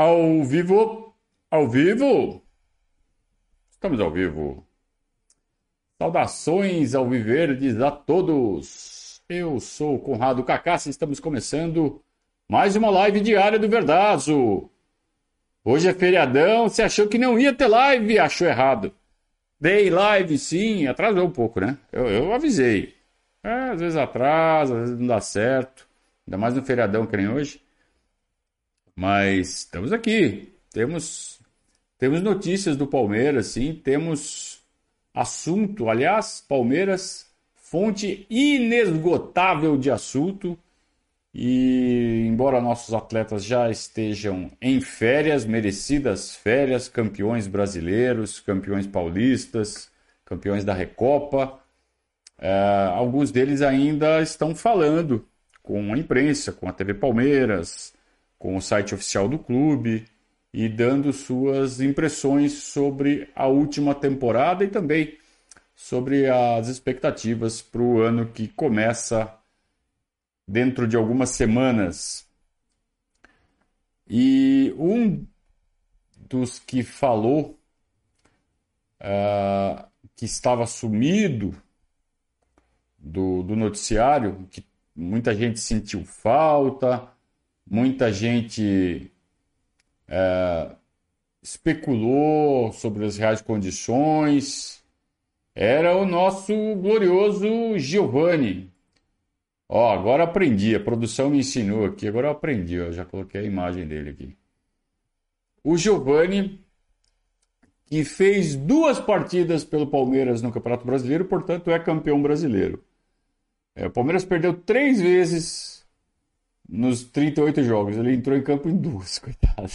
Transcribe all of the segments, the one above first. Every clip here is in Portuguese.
Ao vivo, ao vivo. Estamos ao vivo. Saudações ao Viverdes a todos. Eu sou o Conrado Cacassi, estamos começando mais uma live diária do Verdazo. Hoje é feriadão, você achou que não ia ter live, achou errado. Dei live sim, atrasou um pouco, né? Eu, eu avisei. É, às vezes atrasa, às vezes não dá certo. Ainda mais no feriadão que nem hoje. Mas estamos aqui. Temos temos notícias do Palmeiras, sim, temos assunto, aliás, Palmeiras, fonte inesgotável de assunto. E embora nossos atletas já estejam em férias, merecidas férias, campeões brasileiros, campeões paulistas, campeões da Recopa, é, alguns deles ainda estão falando com a imprensa, com a TV Palmeiras, com o site oficial do clube e dando suas impressões sobre a última temporada e também sobre as expectativas para o ano que começa dentro de algumas semanas. E um dos que falou uh, que estava sumido do, do noticiário, que muita gente sentiu falta, muita gente é, especulou sobre as reais condições. Era o nosso glorioso Giovanni. Ó, agora aprendi, a produção me ensinou aqui, agora eu aprendi, ó, já coloquei a imagem dele aqui. O Giovanni, que fez duas partidas pelo Palmeiras no Campeonato Brasileiro, portanto é campeão brasileiro. É, o Palmeiras perdeu três vezes nos 38 jogos. Ele entrou em campo em duas, coitado.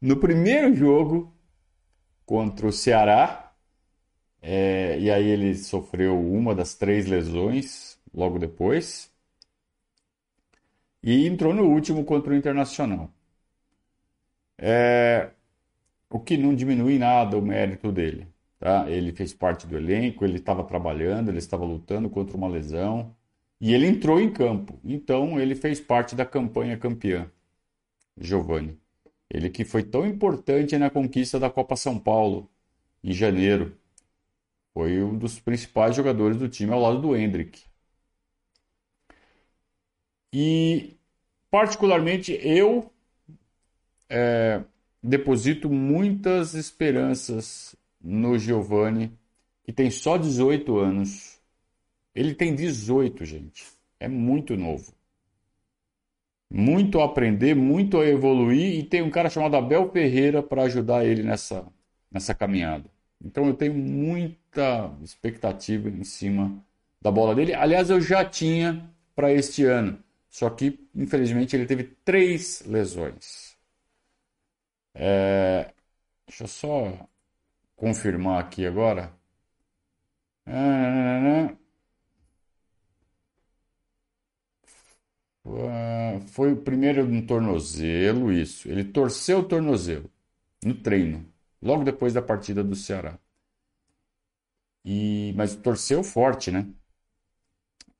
No primeiro jogo contra o Ceará, é, e aí ele sofreu uma das três lesões logo depois. E entrou no último contra o Internacional. É, o que não diminui nada o mérito dele. Tá? Ele fez parte do elenco, ele estava trabalhando, ele estava lutando contra uma lesão. E ele entrou em campo. Então ele fez parte da campanha campeã. Giovanni. Ele que foi tão importante na conquista da Copa São Paulo em janeiro. Foi um dos principais jogadores do time ao lado do Hendrick. E particularmente eu é, deposito muitas esperanças no Giovanni, que tem só 18 anos ele tem 18, gente. É muito novo. Muito a aprender, muito a evoluir e tem um cara chamado Abel Ferreira para ajudar ele nessa, nessa caminhada. Então eu tenho muita expectativa em cima da bola dele. Aliás, eu já tinha para este ano. Só que, infelizmente, ele teve três lesões. É... Deixa eu só confirmar aqui agora. Ah, Uh, foi o primeiro no tornozelo, isso. Ele torceu o tornozelo no treino, logo depois da partida do Ceará. E, mas torceu forte, né?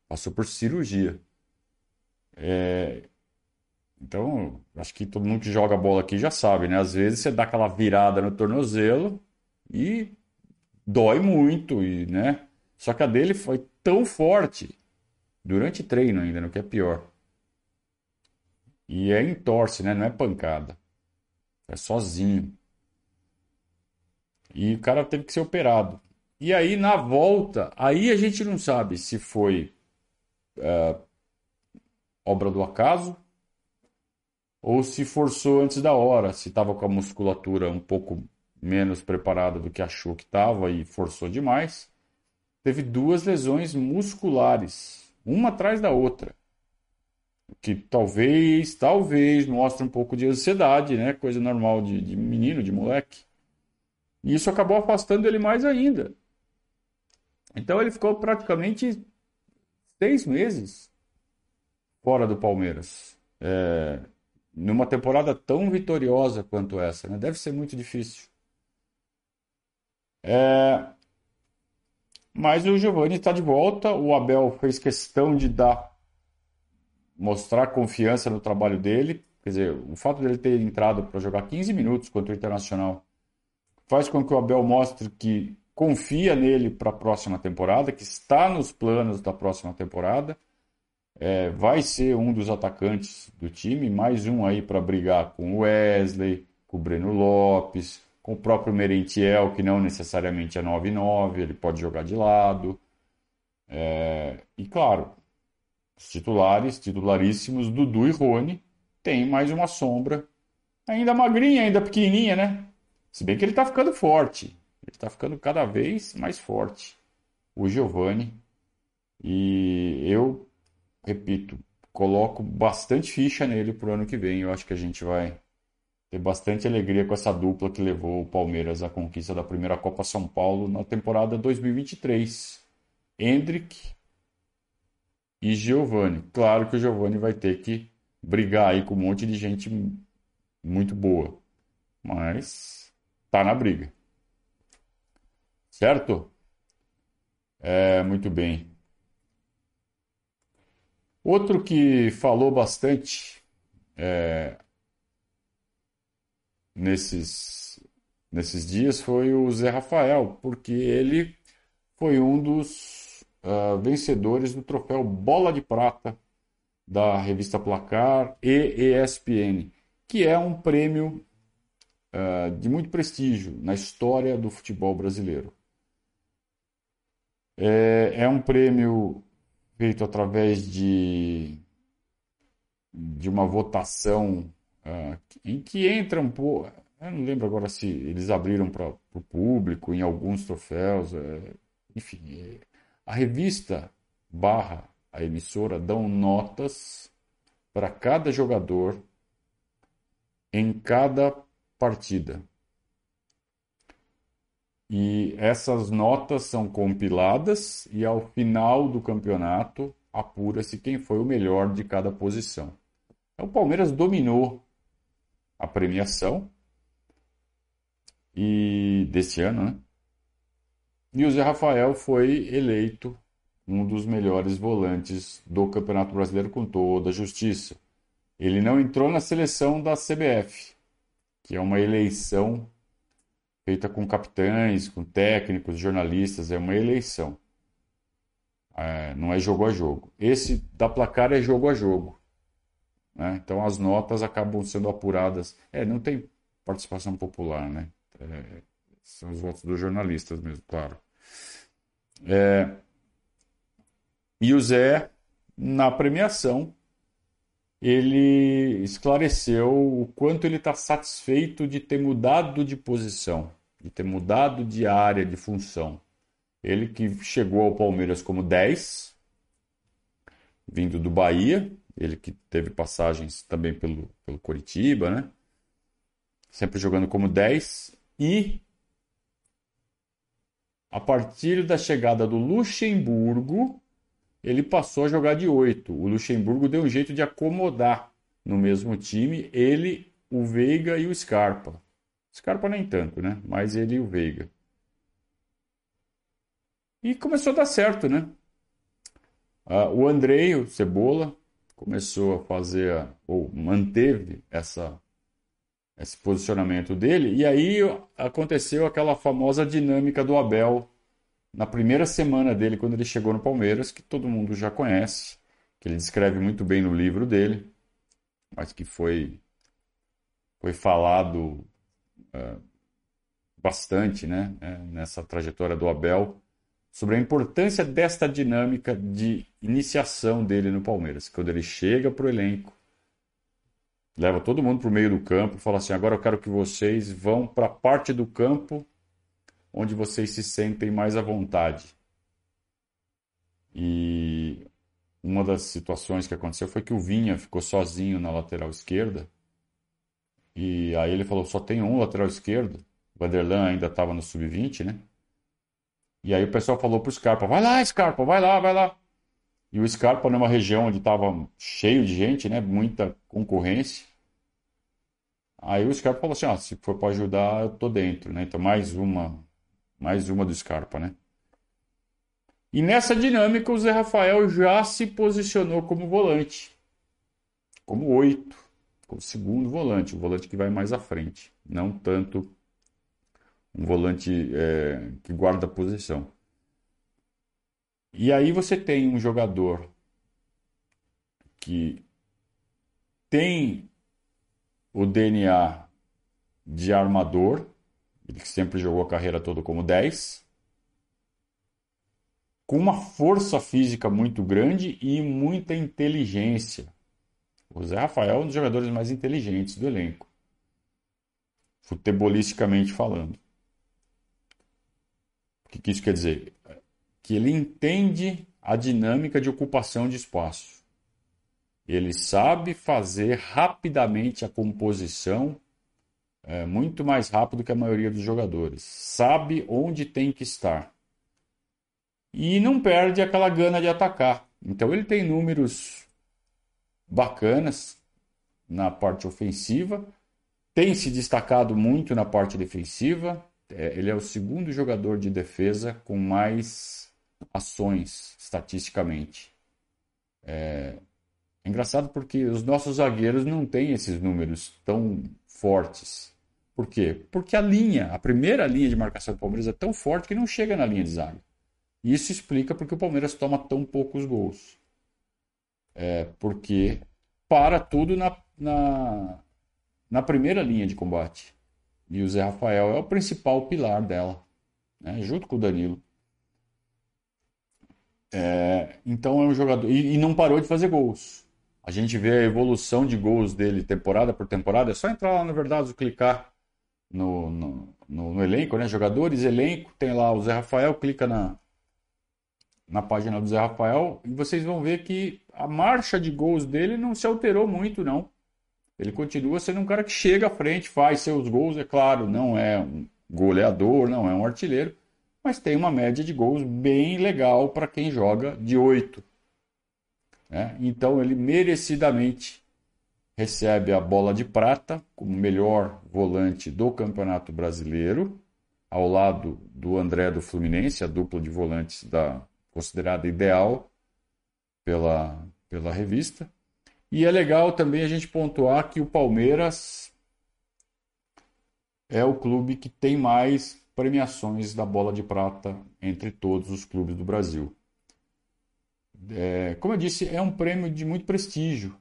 Passou por cirurgia. É, então, acho que todo mundo que joga bola aqui já sabe, né? Às vezes você dá aquela virada no tornozelo e dói muito, e, né? Só que a dele foi tão forte durante treino ainda, no que é pior e é entorse, né? Não é pancada. É sozinho. E o cara teve que ser operado. E aí, na volta, aí a gente não sabe se foi é, obra do acaso ou se forçou antes da hora, se estava com a musculatura um pouco menos preparada do que achou que estava e forçou demais. Teve duas lesões musculares, uma atrás da outra que talvez, talvez mostre um pouco de ansiedade, né? Coisa normal de, de menino, de moleque. E isso acabou afastando ele mais ainda. Então ele ficou praticamente seis meses fora do Palmeiras. É, numa temporada tão vitoriosa quanto essa, né? Deve ser muito difícil. É, mas o Giovani está de volta. O Abel fez questão de dar mostrar confiança no trabalho dele, Quer dizer, o fato dele ter entrado para jogar 15 minutos contra o Internacional faz com que o Abel mostre que confia nele para a próxima temporada, que está nos planos da próxima temporada. É, vai ser um dos atacantes do time, mais um aí para brigar com o Wesley, com o Breno Lopes, com o próprio Merentiel, que não necessariamente é 9-9, ele pode jogar de lado. É, e claro, os titulares, titularíssimos, Dudu e Rony, tem mais uma sombra, ainda magrinha, ainda pequenininha, né? Se bem que ele está ficando forte, ele está ficando cada vez mais forte, o Giovani. E eu, repito, coloco bastante ficha nele para o ano que vem. Eu acho que a gente vai ter bastante alegria com essa dupla que levou o Palmeiras à conquista da primeira Copa São Paulo na temporada 2023. Hendrick e Giovani. Claro que o Giovani vai ter que brigar aí com um monte de gente muito boa, mas tá na briga. Certo? É, muito bem. Outro que falou bastante é, nesses, nesses dias foi o Zé Rafael, porque ele foi um dos uh, vencedores do troféu Bola de Prata da revista Placar e ESPN, que é um prêmio uh, de muito prestígio na história do futebol brasileiro. É, é um prêmio feito através de, de uma votação uh, em que entra um pouco. Eu não lembro agora se eles abriram para o público em alguns troféus. É, enfim, é, a revista barra a emissora dão notas para cada jogador em cada partida. E essas notas são compiladas e ao final do campeonato apura-se quem foi o melhor de cada posição. Então, o Palmeiras dominou a premiação e desse ano, né? E o Zé Rafael foi eleito um dos melhores volantes do Campeonato Brasileiro com toda a justiça. Ele não entrou na seleção da CBF, que é uma eleição feita com capitães, com técnicos, jornalistas, é uma eleição. É, não é jogo a jogo. Esse da placar é jogo a jogo. Né? Então as notas acabam sendo apuradas. É, não tem participação popular, né? É, são os votos dos jornalistas mesmo, claro. É, e o Zé, na premiação, ele esclareceu o quanto ele está satisfeito de ter mudado de posição, de ter mudado de área, de função. Ele que chegou ao Palmeiras como 10, vindo do Bahia, ele que teve passagens também pelo, pelo Coritiba, né? Sempre jogando como 10. E a partir da chegada do Luxemburgo, ele passou a jogar de 8. O Luxemburgo deu um jeito de acomodar no mesmo time ele, o Veiga e o Scarpa. Scarpa nem tanto, né? Mas ele e o Veiga. E começou a dar certo, né? Uh, o Andrei, o Cebola, começou a fazer, ou manteve essa, esse posicionamento dele, e aí aconteceu aquela famosa dinâmica do Abel na primeira semana dele, quando ele chegou no Palmeiras, que todo mundo já conhece, que ele descreve muito bem no livro dele, mas que foi, foi falado uh, bastante né, é, nessa trajetória do Abel, sobre a importância desta dinâmica de iniciação dele no Palmeiras. Quando ele chega para o elenco, leva todo mundo para o meio do campo, fala assim: agora eu quero que vocês vão para a parte do campo onde vocês se sentem mais à vontade. E uma das situações que aconteceu foi que o Vinha ficou sozinho na lateral esquerda. E aí ele falou: só tem um lateral esquerdo. O Vanderlan ainda estava no sub-20, né? E aí o pessoal falou pro Scarpa: vai lá, Scarpa, vai lá, vai lá. E o Scarpa, numa região onde estava cheio de gente, né? Muita concorrência. Aí o Scarpa falou assim: ah, se for para ajudar, eu tô dentro, né? Então mais uma mais uma do Scarpa, né? E nessa dinâmica, o Zé Rafael já se posicionou como volante, como oito. o segundo volante, o volante que vai mais à frente, não tanto um volante é, que guarda a posição. E aí você tem um jogador que tem o DNA de armador, ele sempre jogou a carreira toda como 10, com uma força física muito grande e muita inteligência. O Zé Rafael é um dos jogadores mais inteligentes do elenco, futebolisticamente falando. O que, que isso quer dizer? Que ele entende a dinâmica de ocupação de espaço. Ele sabe fazer rapidamente a composição é, muito mais rápido que a maioria dos jogadores. Sabe onde tem que estar. E não perde aquela gana de atacar. Então ele tem números bacanas na parte ofensiva, tem se destacado muito na parte defensiva. É, ele é o segundo jogador de defesa com mais ações estatisticamente. É, engraçado porque os nossos zagueiros não têm esses números tão fortes. Por quê? Porque a linha, a primeira linha de marcação do Palmeiras é tão forte que não chega na linha de zaga. Isso explica porque o Palmeiras toma tão poucos gols. É porque para tudo na, na, na primeira linha de combate. E o Zé Rafael é o principal pilar dela, né? junto com o Danilo. É, então é um jogador. E, e, não parou de fazer gols. A gente vê a evolução de gols dele temporada por temporada. É só entrar lá, na verdade, clicar no, no, no, no elenco, né? Jogadores, elenco, tem lá o Zé Rafael, clica na, na página do Zé Rafael e vocês vão ver que a marcha de gols dele não se alterou muito, não. Ele continua sendo um cara que chega à frente, faz seus gols, é claro, não é um goleador, não é um artilheiro, mas tem uma média de gols bem legal para quem joga de oito. Né? Então ele merecidamente recebe a bola de prata como melhor volante do Campeonato Brasileiro, ao lado do André do Fluminense, a dupla de volantes da considerada ideal pela, pela revista. E é legal também a gente pontuar que o Palmeiras é o clube que tem mais premiações da bola de prata entre todos os clubes do Brasil. É, como eu disse, é um prêmio de muito prestígio,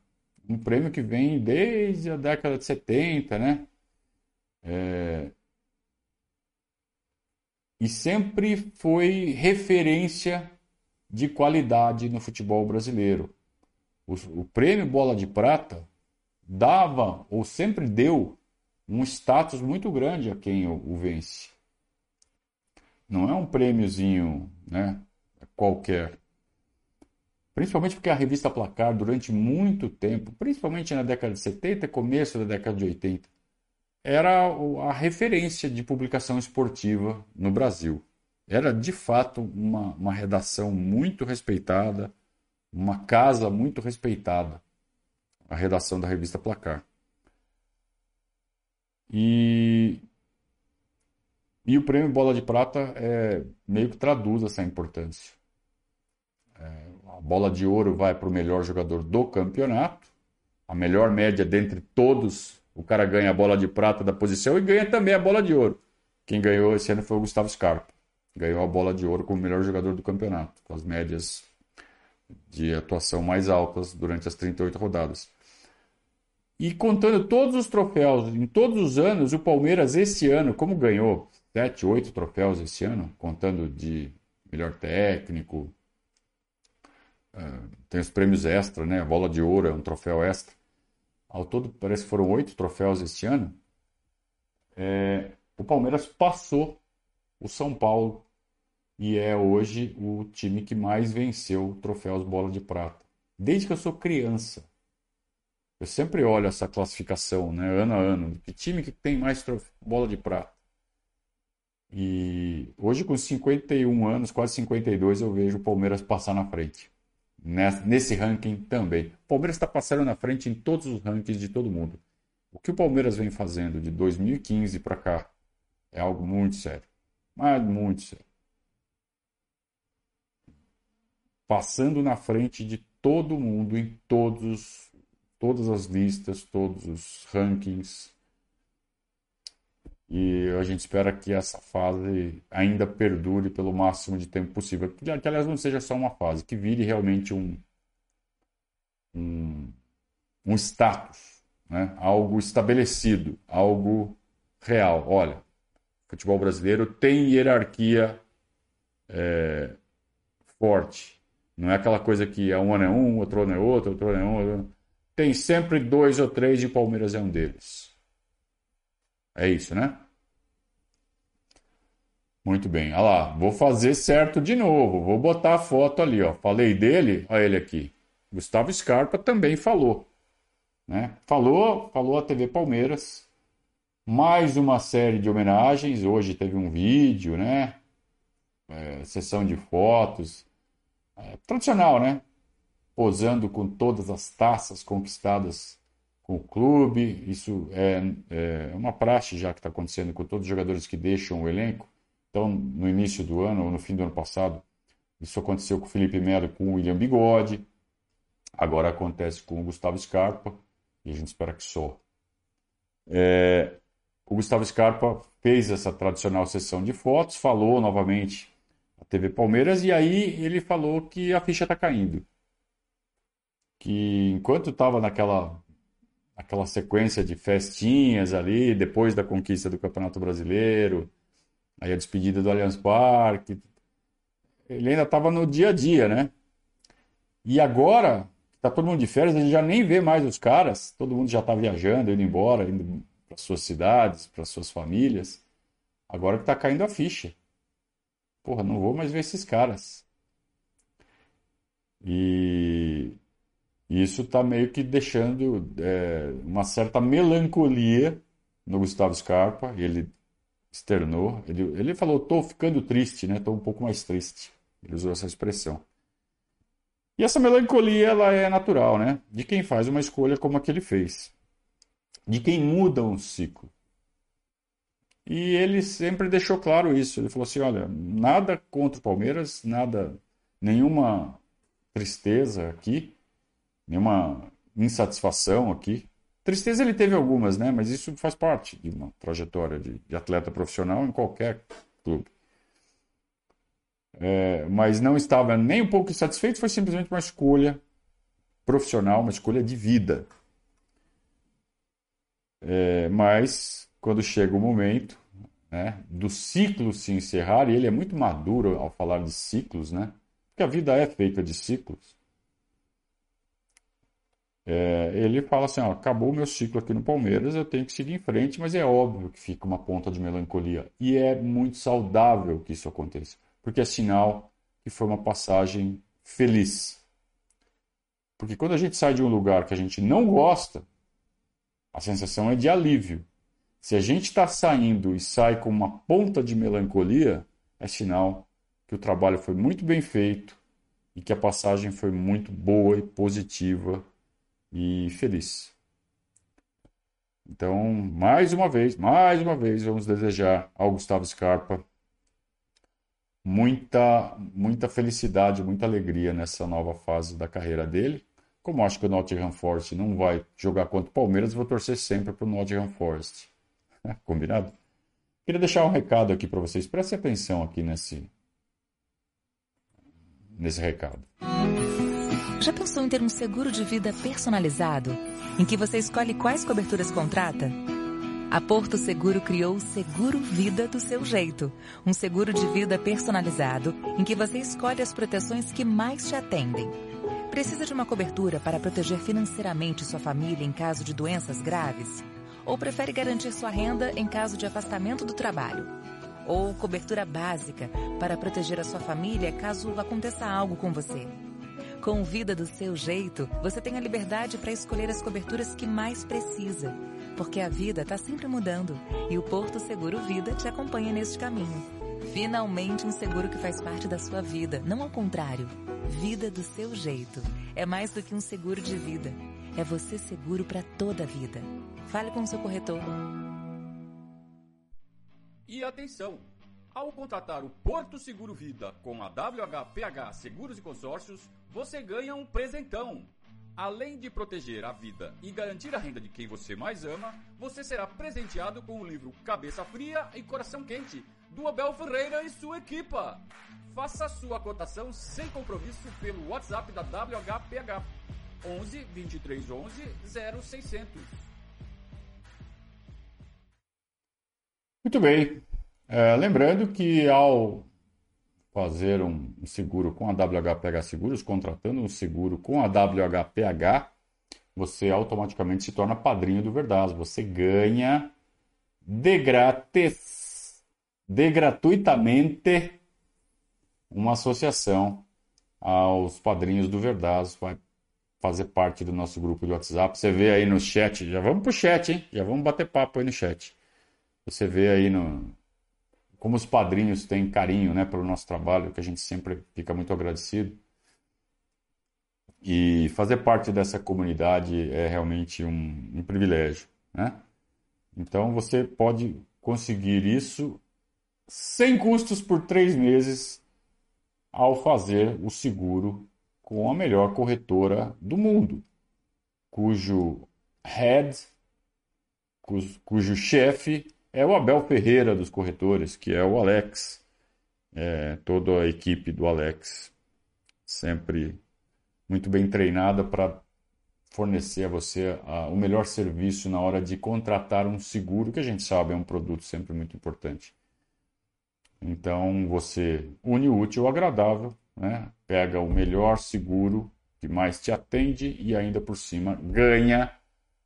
um prêmio que vem desde a década de 70, né? É, e sempre foi referência de qualidade no futebol brasileiro. O, o prêmio Bola de Prata dava, ou sempre deu, um status muito grande a quem o, o vence. Não é um prêmiozinho né, qualquer. Principalmente porque a revista Placar, durante muito tempo, principalmente na década de 70 e começo da década de 80, era a referência de publicação esportiva no Brasil. Era de fato uma, uma redação muito respeitada, uma casa muito respeitada, a redação da revista Placar. E, e o prêmio Bola de Prata é, meio que traduz essa importância. A bola de ouro vai para o melhor jogador do campeonato, a melhor média dentre todos. O cara ganha a bola de prata da posição e ganha também a bola de ouro. Quem ganhou esse ano foi o Gustavo Scarpa. Ganhou a bola de ouro como melhor jogador do campeonato, com as médias de atuação mais altas durante as 38 rodadas. E contando todos os troféus, em todos os anos, o Palmeiras esse ano, como ganhou 7, 8 troféus esse ano, contando de melhor técnico, tem os prêmios extra, né? A bola de ouro é um troféu extra. Ao todo, parece que foram oito troféus este ano. É, o Palmeiras passou o São Paulo e é hoje o time que mais venceu troféus bola de prata. Desde que eu sou criança. Eu sempre olho essa classificação, né, ano a ano. Que time que tem mais bola de prata? E hoje, com 51 anos, quase 52, eu vejo o Palmeiras passar na frente. Nesse ranking também. O Palmeiras está passando na frente em todos os rankings de todo mundo. O que o Palmeiras vem fazendo de 2015 para cá é algo muito sério. Mas muito sério. passando na frente de todo mundo em todos todas as listas, todos os rankings. E a gente espera que essa fase ainda perdure pelo máximo de tempo possível. Que, aliás, não seja só uma fase, que vire realmente um, um, um status, né? algo estabelecido, algo real. Olha, o futebol brasileiro tem hierarquia é, forte. Não é aquela coisa que é um ano é um, outro ano é outro, outro ano é um. Tem sempre dois ou três e o Palmeiras é um deles. É isso, né? Muito bem. Olha lá, vou fazer certo de novo. Vou botar a foto ali, ó. Falei dele, olha ele aqui. Gustavo Scarpa também falou. Né? Falou, falou a TV Palmeiras. Mais uma série de homenagens. Hoje teve um vídeo, né? É, sessão de fotos. É, tradicional, né? Posando com todas as taças conquistadas com o clube. Isso é, é uma praxe já que está acontecendo com todos os jogadores que deixam o elenco. Então, no início do ano, ou no fim do ano passado, isso aconteceu com o Felipe Melo com o William Bigode. Agora acontece com o Gustavo Scarpa. E a gente espera que só. É, o Gustavo Scarpa fez essa tradicional sessão de fotos, falou novamente a TV Palmeiras e aí ele falou que a ficha está caindo. Que enquanto estava naquela, naquela sequência de festinhas ali, depois da conquista do Campeonato Brasileiro, aí a despedida do Allianz Parque, ele ainda estava no dia a dia, né? E agora, está todo mundo de férias, a gente já nem vê mais os caras, todo mundo já está viajando, indo embora, indo para suas cidades, para suas famílias. Agora que está caindo a ficha. Porra, não vou mais ver esses caras. E isso está meio que deixando é, uma certa melancolia no Gustavo Scarpa. Ele externou. Ele, ele falou: estou ficando triste, né? Estou um pouco mais triste. Ele usou essa expressão. E essa melancolia ela é natural, né? De quem faz uma escolha como a que ele fez. De quem muda um ciclo. E ele sempre deixou claro isso. Ele falou assim: olha, nada contra o Palmeiras, nada, nenhuma tristeza aqui, nenhuma insatisfação aqui. Tristeza ele teve algumas, né? Mas isso faz parte de uma trajetória de, de atleta profissional em qualquer clube. É, mas não estava nem um pouco insatisfeito, foi simplesmente uma escolha profissional, uma escolha de vida. É, mas quando chega o momento né, do ciclo se encerrar, e ele é muito maduro ao falar de ciclos, né? Porque a vida é feita de ciclos. É, ele fala assim: ó, acabou o meu ciclo aqui no Palmeiras, eu tenho que seguir em frente, mas é óbvio que fica uma ponta de melancolia. E é muito saudável que isso aconteça, porque é sinal que foi uma passagem feliz. Porque quando a gente sai de um lugar que a gente não gosta, a sensação é de alívio. Se a gente está saindo e sai com uma ponta de melancolia, é sinal que o trabalho foi muito bem feito e que a passagem foi muito boa e positiva e feliz. Então, mais uma vez, mais uma vez, vamos desejar ao Gustavo Scarpa muita, muita felicidade, muita alegria nessa nova fase da carreira dele. Como acho que o Nottingham Forest não vai jogar contra o Palmeiras, vou torcer sempre para o Nottingham Forest. Combinado? Queria deixar um recado aqui para vocês. Prestem atenção aqui nesse, nesse recado. Já pensou em ter um seguro de vida personalizado? Em que você escolhe quais coberturas contrata? A Porto Seguro criou o Seguro Vida do seu jeito. Um seguro de vida personalizado em que você escolhe as proteções que mais te atendem Precisa de uma cobertura para proteger financeiramente sua família em caso de doenças graves? Ou prefere garantir sua renda em caso de afastamento do trabalho? Ou cobertura básica para proteger a sua família caso aconteça algo com você? Com Vida do seu jeito, você tem a liberdade para escolher as coberturas que mais precisa. Porque a vida está sempre mudando e o Porto Seguro Vida te acompanha neste caminho. Finalmente um seguro que faz parte da sua vida, não ao contrário. Vida do seu jeito. É mais do que um seguro de vida. É você seguro para toda a vida. Fale com o seu corretor. E atenção! Ao contratar o Porto Seguro Vida com a WHPH Seguros e Consórcios, você ganha um presentão. Além de proteger a vida e garantir a renda de quem você mais ama, você será presenteado com o livro Cabeça Fria e Coração Quente, do Abel Ferreira e sua equipa. Faça sua cotação sem compromisso pelo WhatsApp da WHPH 11 23 11 0600. Muito bem. É, lembrando que ao fazer um seguro com a WHPH Seguros, contratando um seguro com a WHPH, você automaticamente se torna padrinho do Verdaz. Você ganha de grátis, de gratuitamente, uma associação aos padrinhos do Verdaz. Vai fazer parte do nosso grupo de WhatsApp. Você vê aí no chat, já vamos pro chat, hein? Já vamos bater papo aí no chat. Você vê aí no, como os padrinhos têm carinho né, pelo nosso trabalho, que a gente sempre fica muito agradecido. E fazer parte dessa comunidade é realmente um, um privilégio. Né? Então você pode conseguir isso sem custos por três meses ao fazer o seguro com a melhor corretora do mundo, cujo head, cujo, cujo chefe é o Abel Ferreira dos corretores, que é o Alex, é, toda a equipe do Alex, sempre muito bem treinada para fornecer a você a, o melhor serviço na hora de contratar um seguro, que a gente sabe é um produto sempre muito importante. Então você une o útil ao agradável, né? pega o melhor seguro que mais te atende e ainda por cima ganha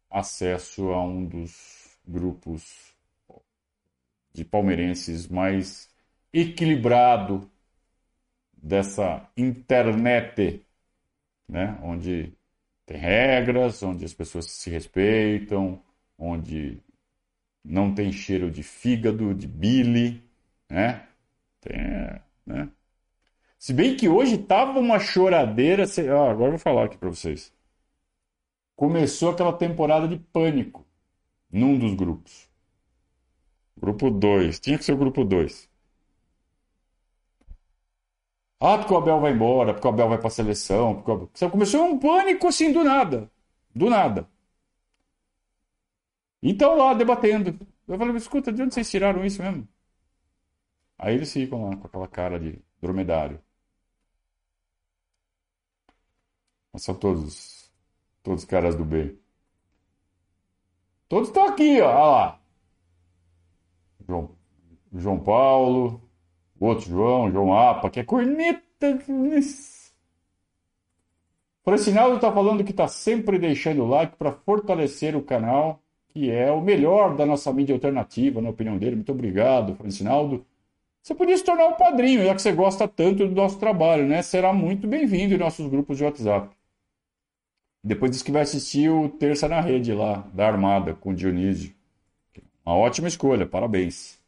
acesso a um dos grupos de palmeirenses mais equilibrado dessa internet, né? onde tem regras, onde as pessoas se respeitam, onde não tem cheiro de fígado, de bile, né? Tem, né? Se bem que hoje tava uma choradeira, sei, agora eu vou falar aqui para vocês. Começou aquela temporada de pânico num dos grupos. Grupo 2. Tinha que ser o grupo 2. Ah, porque o Abel vai embora, porque o Abel vai para a seleção. Porque Abel... Começou um pânico assim do nada. Do nada. Então lá debatendo. Eu falei, escuta, de onde vocês tiraram isso mesmo? Aí eles ficam lá com aquela cara de dromedário. Mas são todos, todos caras do bem. Todos estão aqui, ó. Olha lá. João, João Paulo, outro João, João Apa, que é corneta. Francinaldo está falando que está sempre deixando o like para fortalecer o canal, que é o melhor da nossa mídia alternativa, na opinião dele. Muito obrigado, Francinaldo. Você podia se tornar um padrinho, já que você gosta tanto do nosso trabalho, né? Será muito bem-vindo em nossos grupos de WhatsApp. Depois diz que vai assistir o Terça na Rede lá, da Armada, com o Dionísio. Uma ótima escolha, parabéns.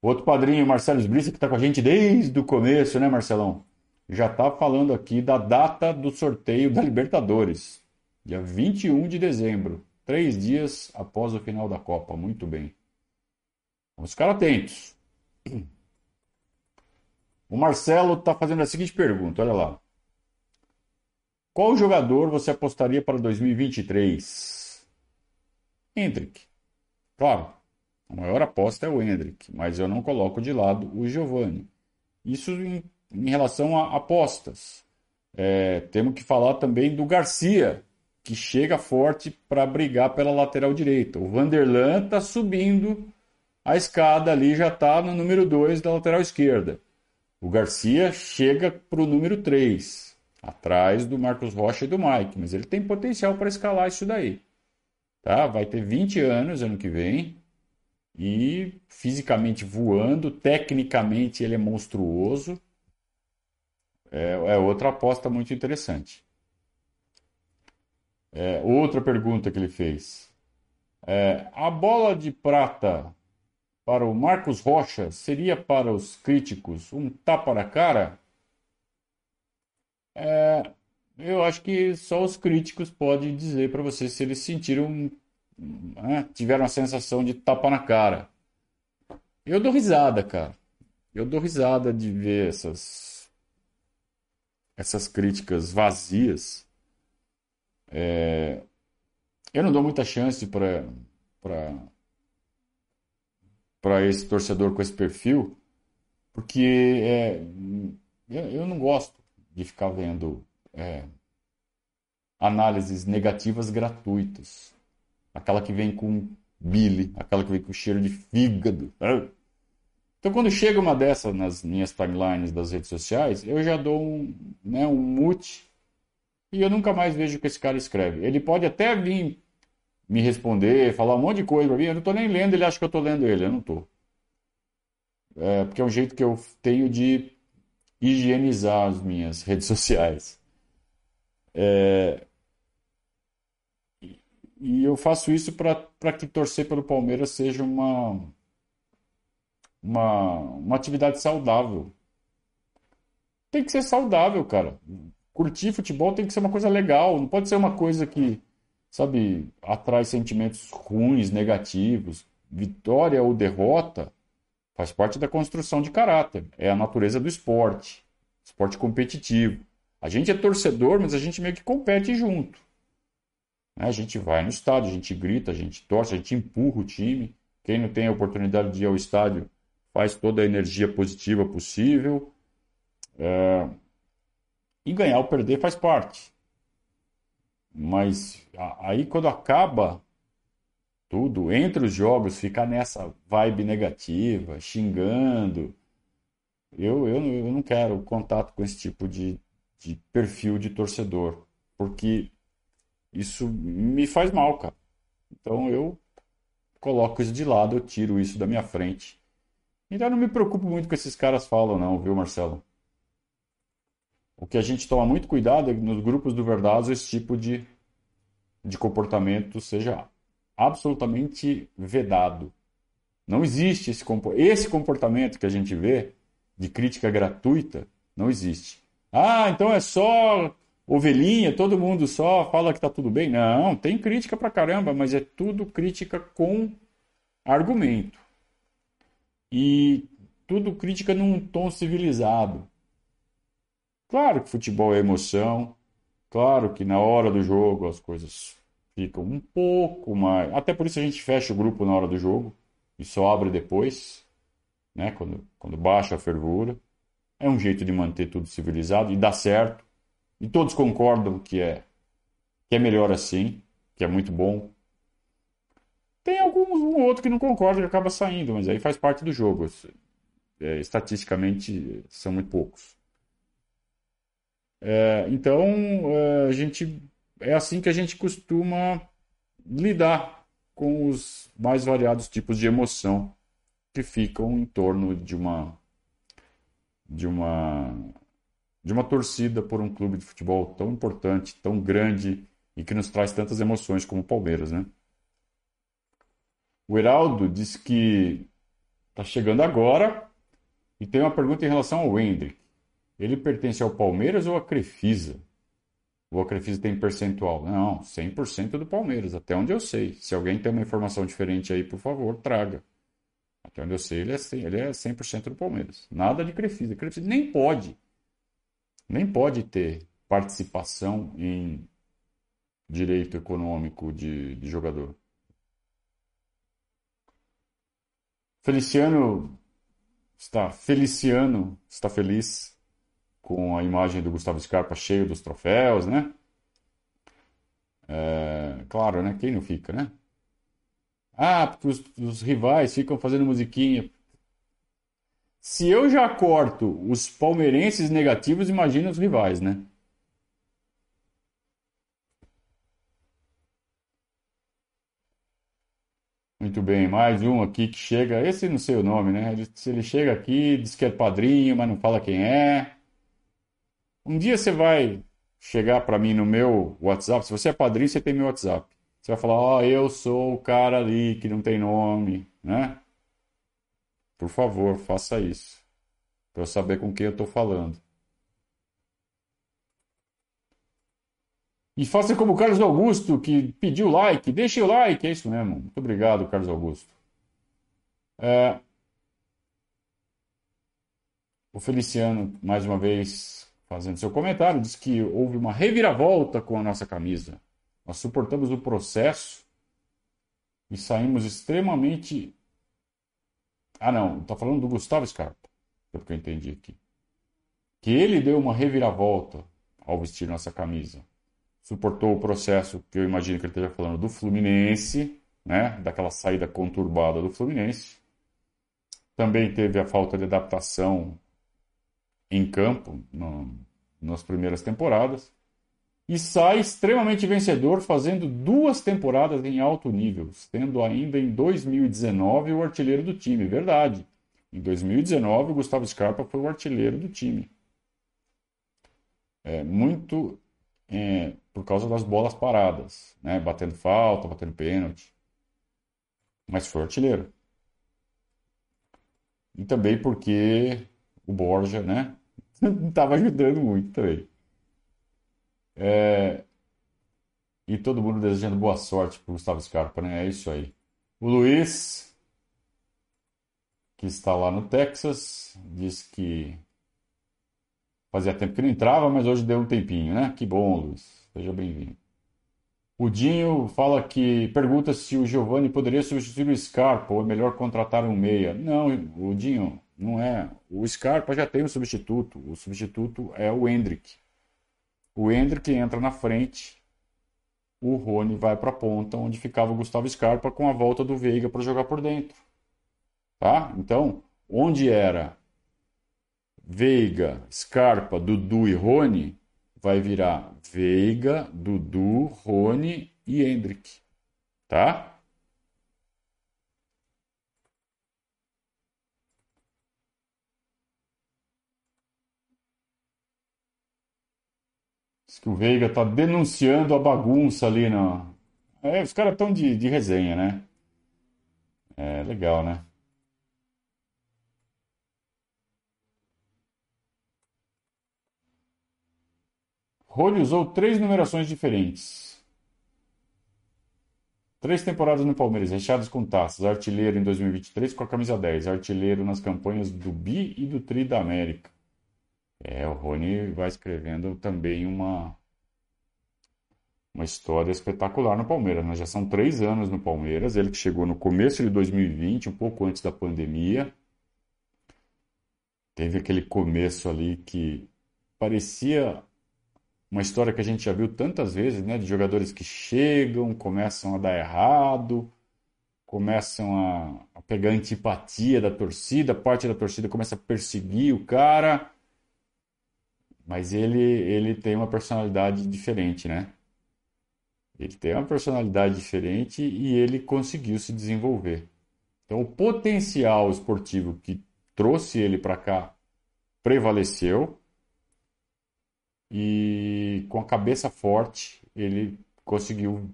Outro padrinho, Marcelo Esbrissa, que está com a gente desde o começo, né, Marcelão? Já está falando aqui da data do sorteio da Libertadores, dia 21 de dezembro, três dias após o final da Copa. Muito bem. Vamos ficar atentos. O Marcelo está fazendo a seguinte pergunta, olha lá. Qual jogador você apostaria para 2023? Hendrick. Claro, a maior aposta é o Hendrick, mas eu não coloco de lado o Giovani. Isso em, em relação a apostas. É, temos que falar também do Garcia, que chega forte para brigar pela lateral direita. O Vanderlan está subindo a escada ali, já está no número 2 da lateral esquerda. O Garcia chega para o número 3, atrás do Marcos Rocha e do Mike, mas ele tem potencial para escalar isso daí. Tá? Vai ter 20 anos ano que vem e fisicamente voando, tecnicamente ele é monstruoso. É, é outra aposta muito interessante. É, outra pergunta que ele fez. É, a bola de prata para o Marcos Rocha seria para os críticos um tapa na cara? É, eu acho que só os críticos podem dizer para você se eles sentiram, né, tiveram a sensação de tapa na cara. Eu dou risada, cara. Eu dou risada de ver essas essas críticas vazias, É, eu não dou muita chance para para esse torcedor com esse perfil, porque é, eu, eu, não gosto de ficar vendo é, análises negativas gratuitas. Aquela que vem com bile, aquela que vem com cheiro de fígado. Então, quando chega uma dessas nas minhas timelines das redes sociais, eu já dou um, né, um mute e eu nunca mais vejo o que esse cara escreve. Ele pode até vir me responder, falar um monte de coisa para mim, eu não estou nem lendo, ele acha que eu estou lendo ele, eu não estou. É, porque é um jeito que eu tenho de higienizar as minhas redes sociais. É, e eu faço isso para que torcer pelo Palmeiras seja uma, uma, uma atividade saudável. Tem que ser saudável, cara. Curtir futebol tem que ser uma coisa legal, não pode ser uma coisa que, sabe, atrai sentimentos ruins, negativos. Vitória ou derrota faz parte da construção de caráter, é a natureza do esporte, esporte competitivo. A gente é torcedor, mas a gente meio que compete junto. Né? A gente vai no estádio, a gente grita, a gente torce, a gente empurra o time. Quem não tem a oportunidade de ir ao estádio faz toda a energia positiva possível. É... E ganhar ou perder faz parte. Mas aí quando acaba tudo, entre os jogos, ficar nessa vibe negativa, xingando. Eu, eu, eu não quero contato com esse tipo de, de perfil de torcedor, porque isso me faz mal, cara. Então eu coloco isso de lado, eu tiro isso da minha frente. Então eu não me preocupo muito com esses caras falam, não, viu, Marcelo? O que a gente toma muito cuidado é que nos grupos do Verdazo esse tipo de, de comportamento seja absolutamente vedado. Não existe esse, esse comportamento que a gente vê de crítica gratuita, não existe. Ah, então é só ovelhinha, todo mundo só fala que tá tudo bem. Não, tem crítica pra caramba, mas é tudo crítica com argumento. E tudo crítica num tom civilizado. Claro que futebol é emoção, claro que na hora do jogo as coisas ficam um pouco mais. Até por isso a gente fecha o grupo na hora do jogo e só abre depois, né? Quando, quando baixa a fervura. É um jeito de manter tudo civilizado e dá certo. E todos concordam que é, que é melhor assim, que é muito bom. Tem algum um outro que não concorda que acaba saindo, mas aí faz parte do jogo. É, estatisticamente são muito poucos. É, então é, a gente é assim que a gente costuma lidar com os mais variados tipos de emoção que ficam em torno de uma de uma de uma torcida por um clube de futebol tão importante, tão grande e que nos traz tantas emoções como o Palmeiras, né? O Heraldo diz que está chegando agora e tem uma pergunta em relação ao Hendrick. Ele pertence ao Palmeiras ou à Crefisa? Ou a Crefisa tem percentual? Não, 100% do Palmeiras, até onde eu sei. Se alguém tem uma informação diferente aí, por favor, traga. Até onde eu sei, ele é 100%, ele é 100 do Palmeiras. Nada de Crefisa. Crefisa nem pode nem pode ter participação em direito econômico de, de jogador. Feliciano está Feliciano está feliz com a imagem do Gustavo Scarpa cheio dos troféus, né? É, claro, né? Quem não fica, né? Ah, porque os, os rivais ficam fazendo musiquinha. Se eu já corto os palmeirenses negativos, imagina os rivais, né? Muito bem, mais um aqui que chega. Esse não sei o nome, né? Ele, se ele chega aqui, diz que é padrinho, mas não fala quem é. Um dia você vai chegar para mim no meu WhatsApp. Se você é padrinho, você tem meu WhatsApp. Você vai falar: Ó, oh, eu sou o cara ali que não tem nome, né? Por favor, faça isso. Para eu saber com quem eu estou falando. E faça como o Carlos Augusto, que pediu like. Deixe o like, é isso mesmo. Muito obrigado, Carlos Augusto. É... O Feliciano, mais uma vez, fazendo seu comentário, diz que houve uma reviravolta com a nossa camisa. Nós suportamos o processo e saímos extremamente. Ah, não, está falando do Gustavo Scarpa, pelo que eu entendi aqui. Que ele deu uma reviravolta ao vestir nossa camisa. Suportou o processo que eu imagino que ele esteja falando do Fluminense, né? Daquela saída conturbada do Fluminense. Também teve a falta de adaptação em campo no, nas primeiras temporadas e sai extremamente vencedor, fazendo duas temporadas em alto nível, tendo ainda em 2019 o artilheiro do time. Verdade. Em 2019, o Gustavo Scarpa foi o artilheiro do time. É, muito é, por causa das bolas paradas, né? batendo falta, batendo pênalti. Mas foi artilheiro. E também porque o Borja, né? Não estava ajudando muito também. É... E todo mundo desejando boa sorte para Gustavo Scarpa, né? É isso aí. O Luiz, que está lá no Texas, diz que fazia tempo que não entrava, mas hoje deu um tempinho, né? Que bom, Luiz. Seja bem-vindo. O Dinho fala que pergunta se o Giovani poderia substituir o Scarpa ou é melhor contratar um meia. Não, o Dinho, não é. O Scarpa já tem um substituto. O substituto é o Hendrick. O Hendrick entra na frente, o Rony vai para a ponta, onde ficava o Gustavo Scarpa com a volta do Veiga para jogar por dentro. Tá? Então, onde era Veiga, Scarpa, Dudu e Rony, vai virar Veiga, Dudu, Rony e Hendrick. Tá? Que o Veiga tá denunciando a bagunça ali na. É, os caras estão de, de resenha, né? É legal, né? Rony usou três numerações diferentes. Três temporadas no Palmeiras, recheadas com taças. Artilheiro em 2023 com a camisa 10. Artilheiro nas campanhas do Bi e do Tri da América. É, o Rony vai escrevendo também uma, uma história espetacular no Palmeiras. Né? Já são três anos no Palmeiras. Ele que chegou no começo de 2020, um pouco antes da pandemia. Teve aquele começo ali que parecia uma história que a gente já viu tantas vezes, né? De jogadores que chegam, começam a dar errado, começam a, a pegar antipatia da torcida, parte da torcida começa a perseguir o cara mas ele, ele tem uma personalidade diferente, né? Ele tem uma personalidade diferente e ele conseguiu se desenvolver. Então, o potencial esportivo que trouxe ele para cá prevaleceu e com a cabeça forte ele conseguiu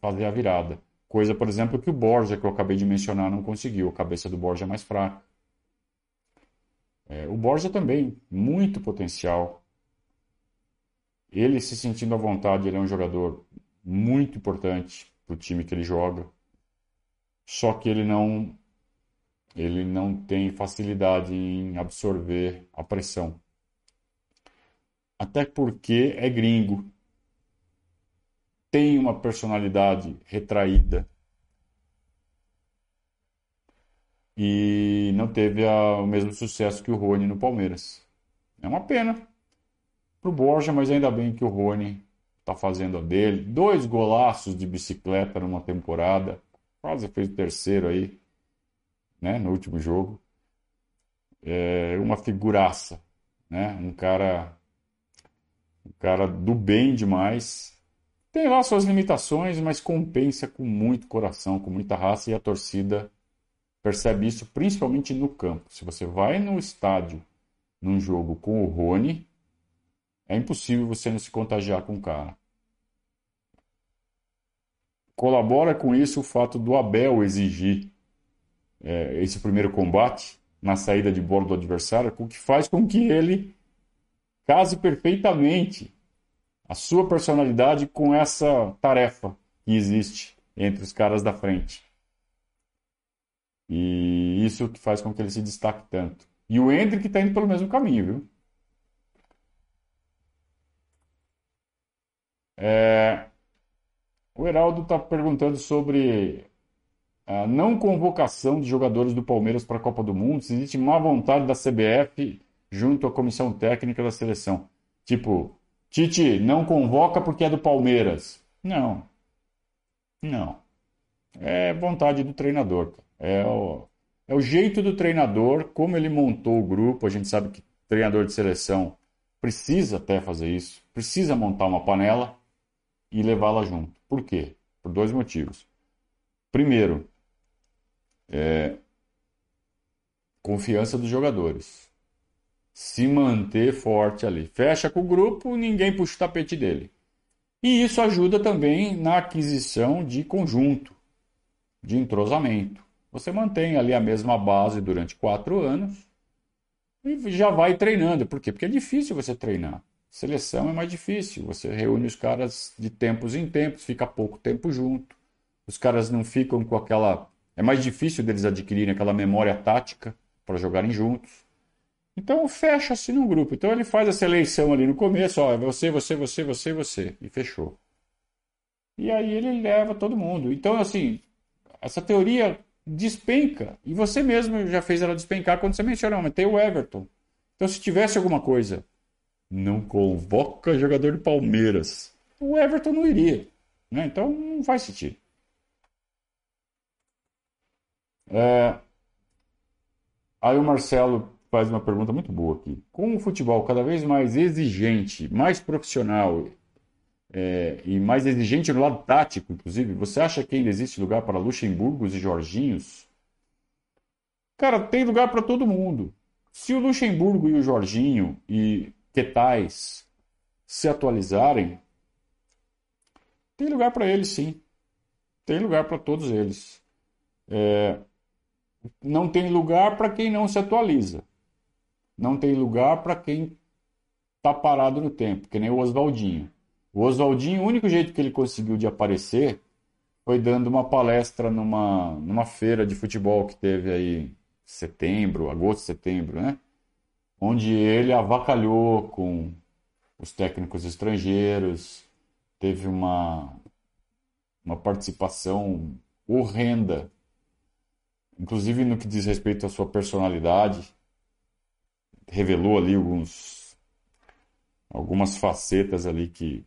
fazer a virada. Coisa, por exemplo, que o Borja, que eu acabei de mencionar, não conseguiu. A cabeça do Borja é mais fraca. É, o Borja também, muito potencial. Ele se sentindo à vontade, ele é um jogador muito importante para o time que ele joga. Só que ele não ele não tem facilidade em absorver a pressão. Até porque é gringo. Tem uma personalidade retraída. E não teve a, o mesmo sucesso que o Rony no Palmeiras. É uma pena pro Borja, mas ainda bem que o Rony tá fazendo a dele. Dois golaços de bicicleta numa temporada. Quase fez o terceiro aí, né, no último jogo. É uma figuraça, né? Um cara um cara do bem demais. Tem lá suas limitações, mas compensa com muito coração, com muita raça e a torcida percebe isso principalmente no campo. Se você vai no estádio num jogo com o Rony, é impossível você não se contagiar com o cara. Colabora com isso o fato do Abel exigir é, esse primeiro combate na saída de bola do adversário, o que faz com que ele case perfeitamente a sua personalidade com essa tarefa que existe entre os caras da frente. E isso que faz com que ele se destaque tanto. E o Hendrick está indo pelo mesmo caminho, viu? É... O Heraldo está perguntando sobre a não convocação de jogadores do Palmeiras para a Copa do Mundo, se existe má vontade da CBF junto à comissão técnica da seleção. Tipo, Tite, não convoca porque é do Palmeiras. Não. Não. É vontade do treinador. É o, é o jeito do treinador, como ele montou o grupo. A gente sabe que treinador de seleção precisa até fazer isso, precisa montar uma panela e levá-la junto. Por quê? Por dois motivos. Primeiro, é, confiança dos jogadores. Se manter forte ali. Fecha com o grupo, ninguém puxa o tapete dele. E isso ajuda também na aquisição de conjunto, de entrosamento. Você mantém ali a mesma base durante quatro anos e já vai treinando. Por quê? Porque é difícil você treinar. Seleção é mais difícil. Você reúne os caras de tempos em tempos, fica pouco tempo junto. Os caras não ficam com aquela é mais difícil deles adquirirem aquela memória tática para jogarem juntos. Então fecha-se num grupo. Então ele faz essa eleição ali no começo, ó, você, você, você, você, você, e fechou. E aí ele leva todo mundo. Então assim, essa teoria despenca. E você mesmo já fez ela despencar quando você mencionou, mas tem o Everton. Então se tivesse alguma coisa, não convoca jogador de Palmeiras. O Everton não iria. Né? Então não faz sentido. É... Aí o Marcelo faz uma pergunta muito boa aqui. Com o futebol cada vez mais exigente, mais profissional é, e mais exigente no lado tático, inclusive, você acha que ainda existe lugar para Luxemburgos e Jorginhos? Cara, tem lugar para todo mundo. Se o Luxemburgo e o Jorginho e Quetais se atualizarem, tem lugar para eles sim. Tem lugar para todos eles. É, não tem lugar para quem não se atualiza. Não tem lugar para quem está parado no tempo, que nem o Oswaldinho. O Oswaldinho, o único jeito que ele conseguiu de aparecer foi dando uma palestra numa, numa feira de futebol que teve aí setembro, agosto, setembro, né? Onde ele avacalhou com os técnicos estrangeiros, teve uma, uma participação horrenda inclusive no que diz respeito à sua personalidade, revelou ali alguns algumas facetas ali que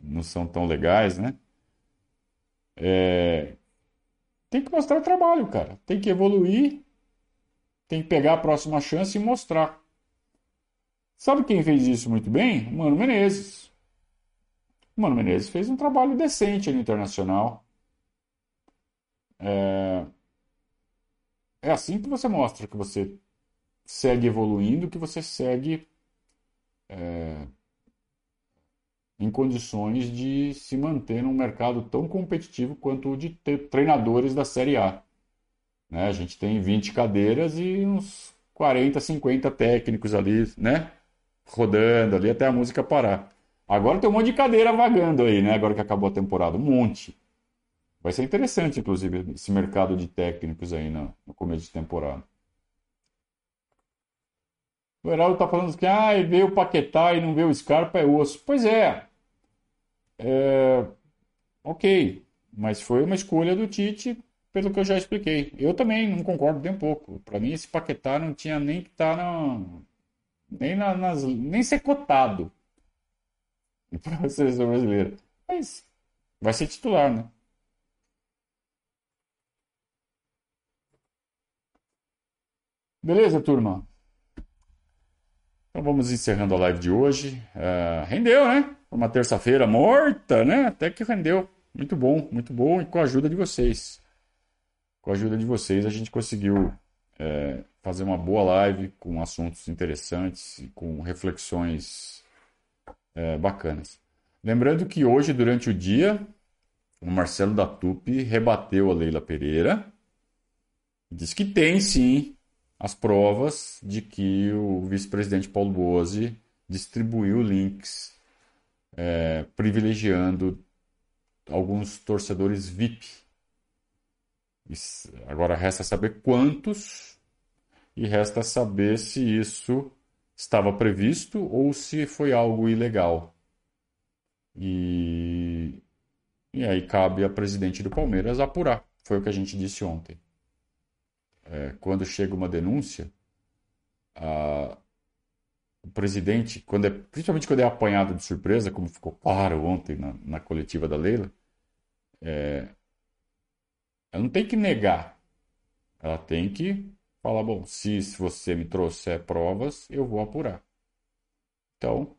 não são tão legais, né? É... Tem que mostrar trabalho, cara. Tem que evoluir, tem que pegar a próxima chance e mostrar. Sabe quem fez isso muito bem? Mano Menezes. O Mano Menezes fez um trabalho decente no Internacional. É... É assim que você mostra que você segue evoluindo, que você segue é, em condições de se manter num mercado tão competitivo quanto o de treinadores da Série A. Né? A gente tem 20 cadeiras e uns 40, 50 técnicos ali, né? Rodando ali até a música parar. Agora tem um monte de cadeira vagando aí, né? Agora que acabou a temporada. Um monte. Vai ser interessante, inclusive, esse mercado de técnicos aí no, no começo de temporada. O Heraldo está falando que ah, veio o Paquetá e não veio o Scarpa, é osso. Pois é. é. Ok. Mas foi uma escolha do Tite, pelo que eu já expliquei. Eu também não concordo nem um pouco. Para mim, esse Paquetá não tinha nem que estar tá nem, na, nas, nem ser cotado para a seleção brasileira. Mas vai ser titular, né? Beleza, turma? Então vamos encerrando a live de hoje. Uh, rendeu, né? Uma terça-feira morta, né? Até que rendeu. Muito bom, muito bom. E com a ajuda de vocês. Com a ajuda de vocês, a gente conseguiu é, fazer uma boa live com assuntos interessantes e com reflexões é, bacanas. Lembrando que hoje, durante o dia, o Marcelo da Tupi rebateu a Leila Pereira. Diz que tem sim as provas de que o vice-presidente Paulo Boazzi distribuiu links é, privilegiando alguns torcedores VIP. Agora resta saber quantos e resta saber se isso estava previsto ou se foi algo ilegal. E E aí cabe a presidente do Palmeiras apurar. Foi o que a gente disse ontem. É, quando chega uma denúncia, a, o presidente, quando é, principalmente quando é apanhado de surpresa, como ficou claro ontem na, na coletiva da Leila, é, ela não tem que negar. Ela tem que falar, bom, se, se você me trouxer provas, eu vou apurar. Então,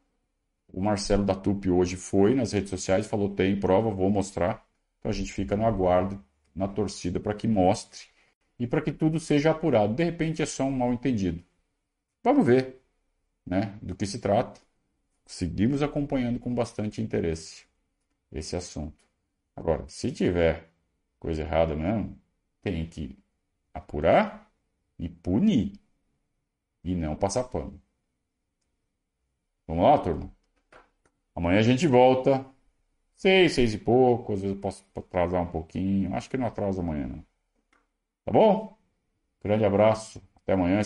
o Marcelo da Tupi hoje foi nas redes sociais falou, tem prova, vou mostrar. Então a gente fica no aguardo, na torcida, para que mostre e para que tudo seja apurado. De repente é só um mal entendido. Vamos ver né, do que se trata. Seguimos acompanhando com bastante interesse esse assunto. Agora, se tiver coisa errada mesmo, tem que apurar e punir e não passar pano. Vamos lá, turma? Amanhã a gente volta. Seis, seis e pouco. Às vezes eu posso atrasar um pouquinho. Acho que não atrasa amanhã, não. Tá bom? Grande abraço. Até amanhã.